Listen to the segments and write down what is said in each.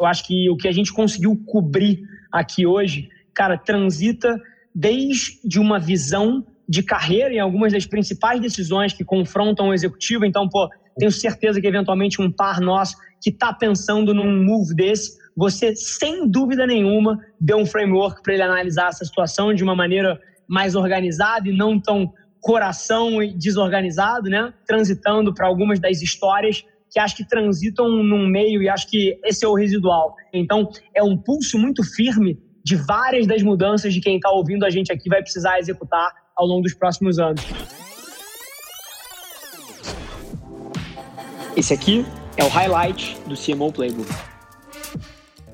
Eu acho que o que a gente conseguiu cobrir aqui hoje, cara, transita desde uma visão de carreira em algumas das principais decisões que confrontam o executivo. Então, pô, tenho certeza que eventualmente um par nosso que está pensando num move desse, você, sem dúvida nenhuma, deu um framework para ele analisar essa situação de uma maneira mais organizada e não tão coração desorganizado, né? Transitando para algumas das histórias que acho que transitam num meio e acho que esse é o residual. Então, é um pulso muito firme de várias das mudanças de quem está ouvindo a gente aqui vai precisar executar ao longo dos próximos anos. Esse aqui é o highlight do CMO Playbook.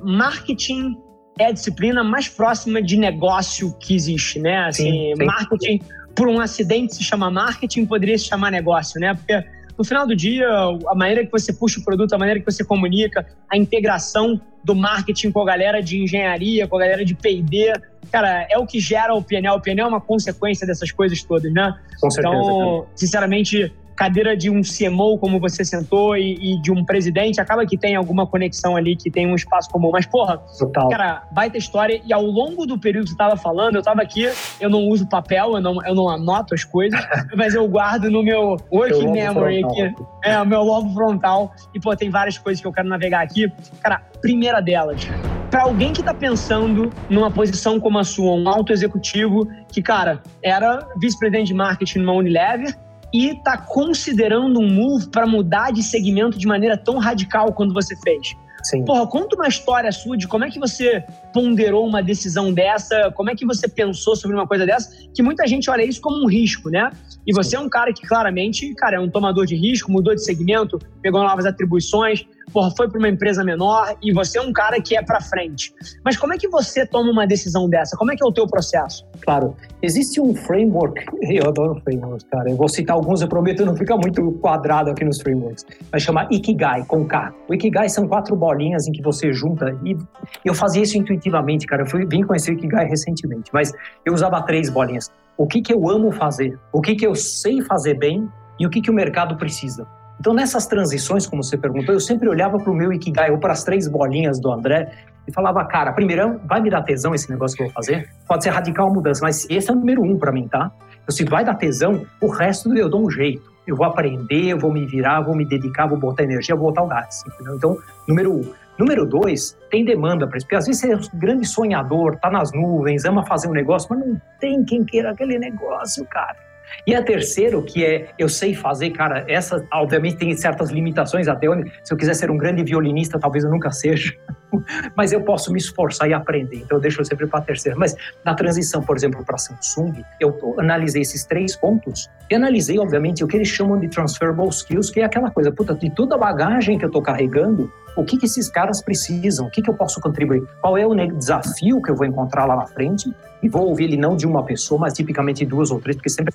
Marketing é a disciplina mais próxima de negócio que existe, né? Assim, sim, sim. marketing por um acidente se chama marketing, poderia se chamar negócio, né? Porque no final do dia, a maneira que você puxa o produto, a maneira que você comunica, a integração do marketing com a galera de engenharia, com a galera de P&D, cara, é o que gera o PNL. O PNL é uma consequência dessas coisas todas, né? Com certeza. Então, sinceramente, cadeira de um CMO, como você sentou, e, e, de um presidente, acaba que tem alguma conexão ali, que tem um espaço comum. Mas, porra, Total. cara, baita história. E ao longo do período que você tava falando, eu tava aqui, eu não uso papel, eu não, eu não anoto as coisas, mas eu guardo no meu working memory aqui. É, o meu logo frontal. E, pô, tem várias coisas que eu quero navegar aqui. Cara, primeira delas, para alguém que está pensando numa posição como a sua, um alto executivo que, cara, era vice-presidente de marketing numa Unilever, e está considerando um move para mudar de segmento de maneira tão radical quando você fez. Sim. Porra, conta uma história sua de como é que você ponderou uma decisão dessa, como é que você pensou sobre uma coisa dessa, que muita gente olha isso como um risco, né? E você Sim. é um cara que claramente, cara, é um tomador de risco, mudou de segmento, pegou novas atribuições, porra, foi para uma empresa menor e você é um cara que é para frente. Mas como é que você toma uma decisão dessa? Como é que é o teu processo? Claro, existe um framework, eu adoro frameworks, cara. Eu vou citar alguns, eu prometo não ficar muito quadrado aqui nos frameworks. Vai chamar Ikigai, com K. O Ikigai são quatro bolinhas em que você junta e eu fazia isso intuitivamente, cara. Eu fui, vim conhecer o Ikigai recentemente, mas eu usava três bolinhas. O que que eu amo fazer? O que que eu sei fazer bem? E o que que o mercado precisa? Então, nessas transições, como você perguntou, eu sempre olhava para o meu Ikigai ou para as três bolinhas do André e falava, cara, primeiro, vai me dar tesão esse negócio que eu vou fazer? Pode ser radical mudança, mas esse é o número um para mim, tá? Então, se vai dar tesão, o resto eu dou um jeito. Eu vou aprender, eu vou me virar, vou me dedicar, vou botar energia, vou botar o gás. Entendeu? Então, número um. Número dois, tem demanda para isso. Porque às vezes você é um grande sonhador, tá nas nuvens, ama fazer um negócio, mas não tem quem queira aquele negócio, cara. E a terceiro, que é eu sei fazer, cara, essa obviamente tem certas limitações até onde, se eu quiser ser um grande violinista, talvez eu nunca seja, mas eu posso me esforçar e aprender. Então eu deixo sempre para a terceira. Mas na transição, por exemplo, para Samsung, eu analisei esses três pontos e analisei, obviamente, o que eles chamam de transferable skills, que é aquela coisa, puta, de toda a bagagem que eu estou carregando, o que, que esses caras precisam, o que, que eu posso contribuir, qual é o desafio que eu vou encontrar lá na frente, e vou ouvir ele não de uma pessoa, mas tipicamente duas ou três, porque sempre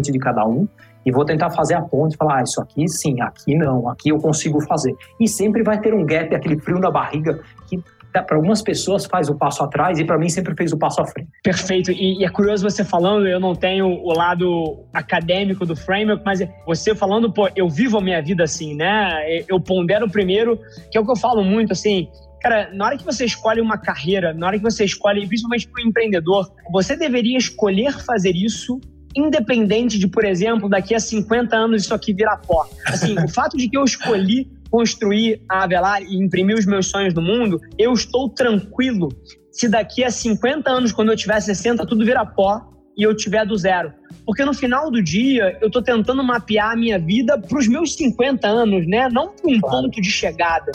de cada um e vou tentar fazer a ponte, falar, ah, isso aqui sim, aqui não, aqui eu consigo fazer. E sempre vai ter um gap, aquele frio na barriga que para algumas pessoas faz o passo atrás e para mim sempre fez o passo à frente. Perfeito. E, e, é curioso você falando, eu não tenho o lado acadêmico do framework, mas você falando, pô, eu vivo a minha vida assim, né? Eu pondero primeiro, que é o que eu falo muito, assim, Cara, na hora que você escolhe uma carreira, na hora que você escolhe, principalmente para o empreendedor, você deveria escolher fazer isso independente de, por exemplo, daqui a 50 anos isso aqui virar pó. Assim, o fato de que eu escolhi construir a Avelar e imprimir os meus sonhos no mundo, eu estou tranquilo se daqui a 50 anos, quando eu tiver 60, tudo virar pó e eu tiver do zero. Porque no final do dia, eu estou tentando mapear a minha vida para os meus 50 anos, né? Não para um claro. ponto de chegada.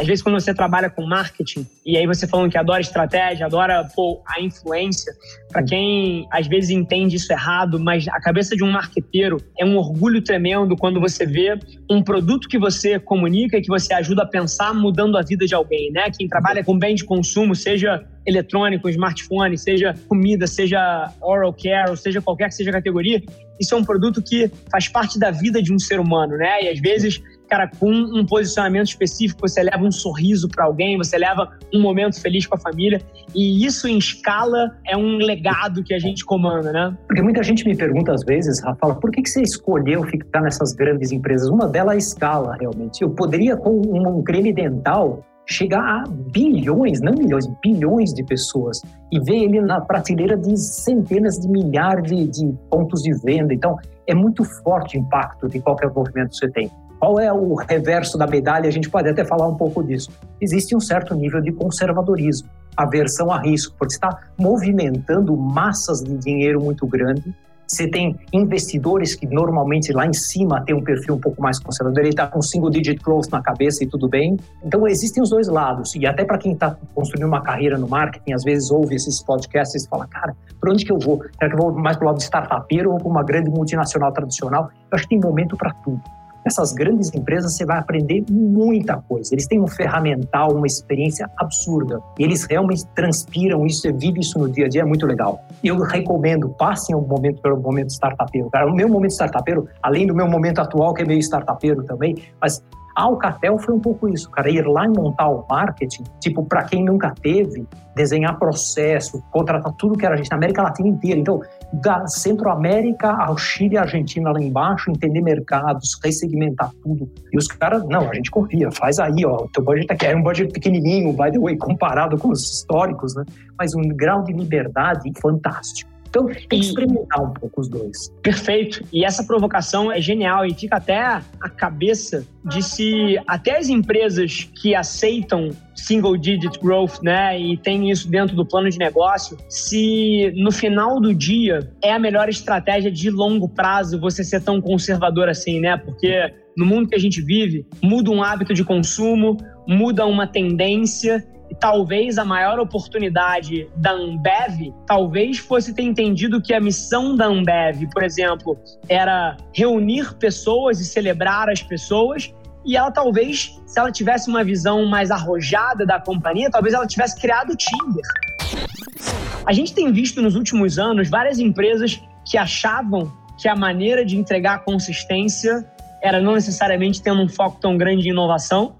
Às vezes, quando você trabalha com marketing, e aí você falando que adora estratégia, adora pô, a influência, para quem às vezes entende isso errado, mas a cabeça de um marqueteiro é um orgulho tremendo quando você vê um produto que você comunica e que você ajuda a pensar mudando a vida de alguém, né? Quem trabalha com bem de consumo, seja eletrônico, smartphone, seja comida, seja oral care, ou seja qualquer que seja a categoria, isso é um produto que faz parte da vida de um ser humano, né? E às vezes cara, com um posicionamento específico, você leva um sorriso para alguém, você leva um momento feliz com a família. E isso em escala é um legado que a gente comanda, né? Porque muita gente me pergunta às vezes, Rafa, por que, que você escolheu ficar nessas grandes empresas? Uma delas é a escala, realmente. Eu poderia, com um creme dental, chegar a bilhões, não milhões, bilhões de pessoas e ver ele na prateleira de centenas de milhares de, de pontos de venda. Então, é muito forte o impacto de qualquer movimento que você tem. Qual é o reverso da medalha? A gente pode até falar um pouco disso. Existe um certo nível de conservadorismo, aversão a risco, porque está movimentando massas de dinheiro muito grande você tem investidores que normalmente lá em cima tem um perfil um pouco mais conservador, ele está com single digit growth na cabeça e tudo bem. Então existem os dois lados. E até para quem está construindo uma carreira no marketing, às vezes ouve esses podcasts e fala, cara, para onde que eu vou? Será que eu vou mais para o lado de startupeiro ou para uma grande multinacional tradicional? Eu acho que tem momento para tudo. Essas grandes empresas você vai aprender muita coisa. Eles têm um ferramental, uma experiência absurda. E eles realmente transpiram isso, você vive isso no dia a dia, é muito legal. Eu recomendo, passem um momento pelo momento startupeiro. Cara, o meu momento startupeiro, além do meu momento atual, que é meio startupeiro também, mas a Alcatel foi um pouco isso, cara, ir lá e montar o marketing, tipo, para quem nunca teve, desenhar processo, contratar tudo que era gente na América Latina inteira. Então, da Centro-América ao Chile e Argentina lá embaixo, entender mercados, ressegmentar tudo. E os caras, não, a gente confia, faz aí, ó, o teu budget aqui é um budget pequenininho, by the way, comparado com os históricos, né? Mas um grau de liberdade fantástico. Então, tem que experimentar um pouco os dois. Perfeito. E essa provocação é genial e fica até a cabeça de se até as empresas que aceitam single digit growth, né, e tem isso dentro do plano de negócio, se no final do dia é a melhor estratégia de longo prazo você ser tão conservador assim, né? Porque no mundo que a gente vive, muda um hábito de consumo, muda uma tendência talvez a maior oportunidade da Ambev talvez fosse ter entendido que a missão da Ambev, por exemplo, era reunir pessoas e celebrar as pessoas. E ela talvez, se ela tivesse uma visão mais arrojada da companhia, talvez ela tivesse criado o Tinder. A gente tem visto nos últimos anos várias empresas que achavam que a maneira de entregar consistência era não necessariamente tendo um foco tão grande em inovação,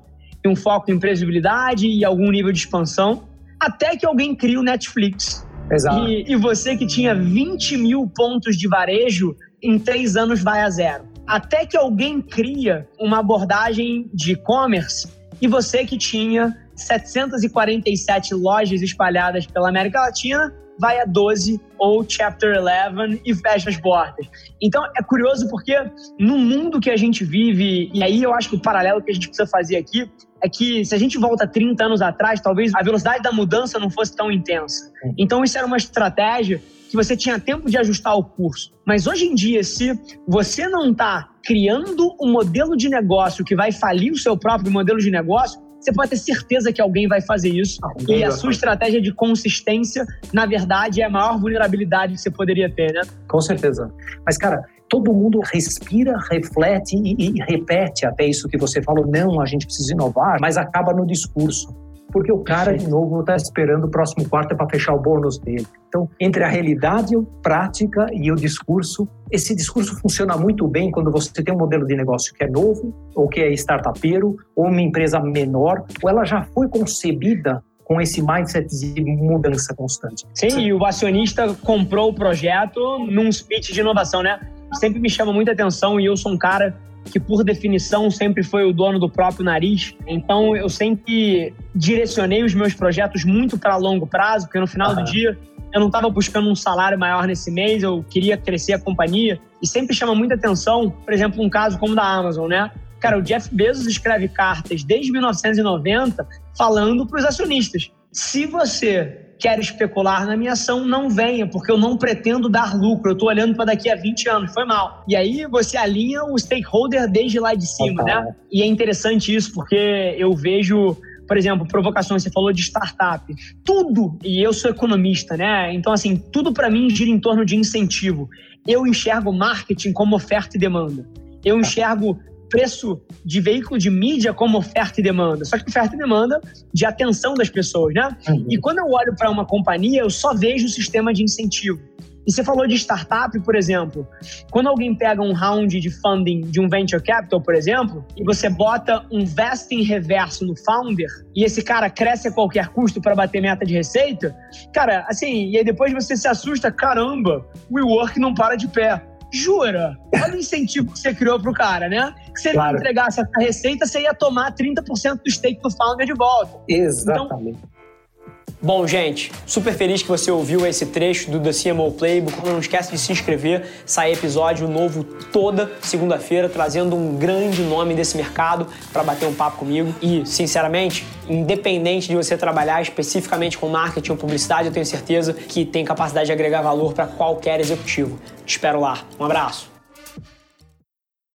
um foco em previsibilidade e algum nível de expansão, até que alguém cria o Netflix. Exato. E, e você que tinha 20 mil pontos de varejo, em três anos vai a zero. Até que alguém cria uma abordagem de e-commerce e você que tinha 747 lojas espalhadas pela América Latina vai a 12 ou Chapter 11 e fecha as portas. Então é curioso porque no mundo que a gente vive, e aí eu acho que o paralelo que a gente precisa fazer aqui é que se a gente volta 30 anos atrás, talvez a velocidade da mudança não fosse tão intensa. Então isso era uma estratégia que você tinha tempo de ajustar o curso. Mas hoje em dia, se você não está criando um modelo de negócio que vai falir o seu próprio modelo de negócio, você pode ter certeza que alguém vai fazer isso. E a sua estratégia de consistência, na verdade, é a maior vulnerabilidade que você poderia ter, né? Com certeza. Mas, cara, todo mundo respira, reflete e, e repete até isso que você falou. Não, a gente precisa inovar, mas acaba no discurso porque o cara, de novo, está esperando o próximo quarto para fechar o bônus dele. Então, entre a realidade, a prática e o discurso, esse discurso funciona muito bem quando você tem um modelo de negócio que é novo, ou que é startupeiro, ou uma empresa menor, ou ela já foi concebida com esse mindset de mudança constante. Sim, e o acionista comprou o projeto num speech de inovação, né? Sempre me chama muita atenção e eu sou um cara que por definição sempre foi o dono do próprio nariz. Então eu sempre direcionei os meus projetos muito para longo prazo, porque no final uhum. do dia eu não estava buscando um salário maior nesse mês, eu queria crescer a companhia. E sempre chama muita atenção, por exemplo, um caso como o da Amazon, né? Cara, o Jeff Bezos escreve cartas desde 1990 falando para os acionistas. Se você quer especular na minha ação, não venha, porque eu não pretendo dar lucro. Eu estou olhando para daqui a 20 anos, foi mal. E aí você alinha o stakeholder desde lá de cima, né? E é interessante isso, porque eu vejo por exemplo, provocações, você falou de startup. Tudo, e eu sou economista, né? Então, assim, tudo para mim gira em torno de incentivo. Eu enxergo marketing como oferta e demanda. Eu enxergo preço de veículo de mídia como oferta e demanda. Só que oferta e demanda de atenção das pessoas, né? Uhum. E quando eu olho para uma companhia, eu só vejo o sistema de incentivo. E você falou de startup, por exemplo. Quando alguém pega um round de funding de um venture capital, por exemplo, e você bota um vesting reverso no founder, e esse cara cresce a qualquer custo para bater meta de receita, cara, assim, e aí depois você se assusta, caramba, o WeWork não para de pé. Jura? Olha o incentivo que você criou pro cara, né? Que se ele claro. entregasse essa receita, você ia tomar 30% do stake do founder de volta. Exatamente. Então, Bom, gente, super feliz que você ouviu esse trecho do The CMO Playbook. Não esquece de se inscrever, sai episódio novo toda segunda-feira, trazendo um grande nome desse mercado para bater um papo comigo. E, sinceramente, independente de você trabalhar especificamente com marketing ou publicidade, eu tenho certeza que tem capacidade de agregar valor para qualquer executivo. Te espero lá. Um abraço.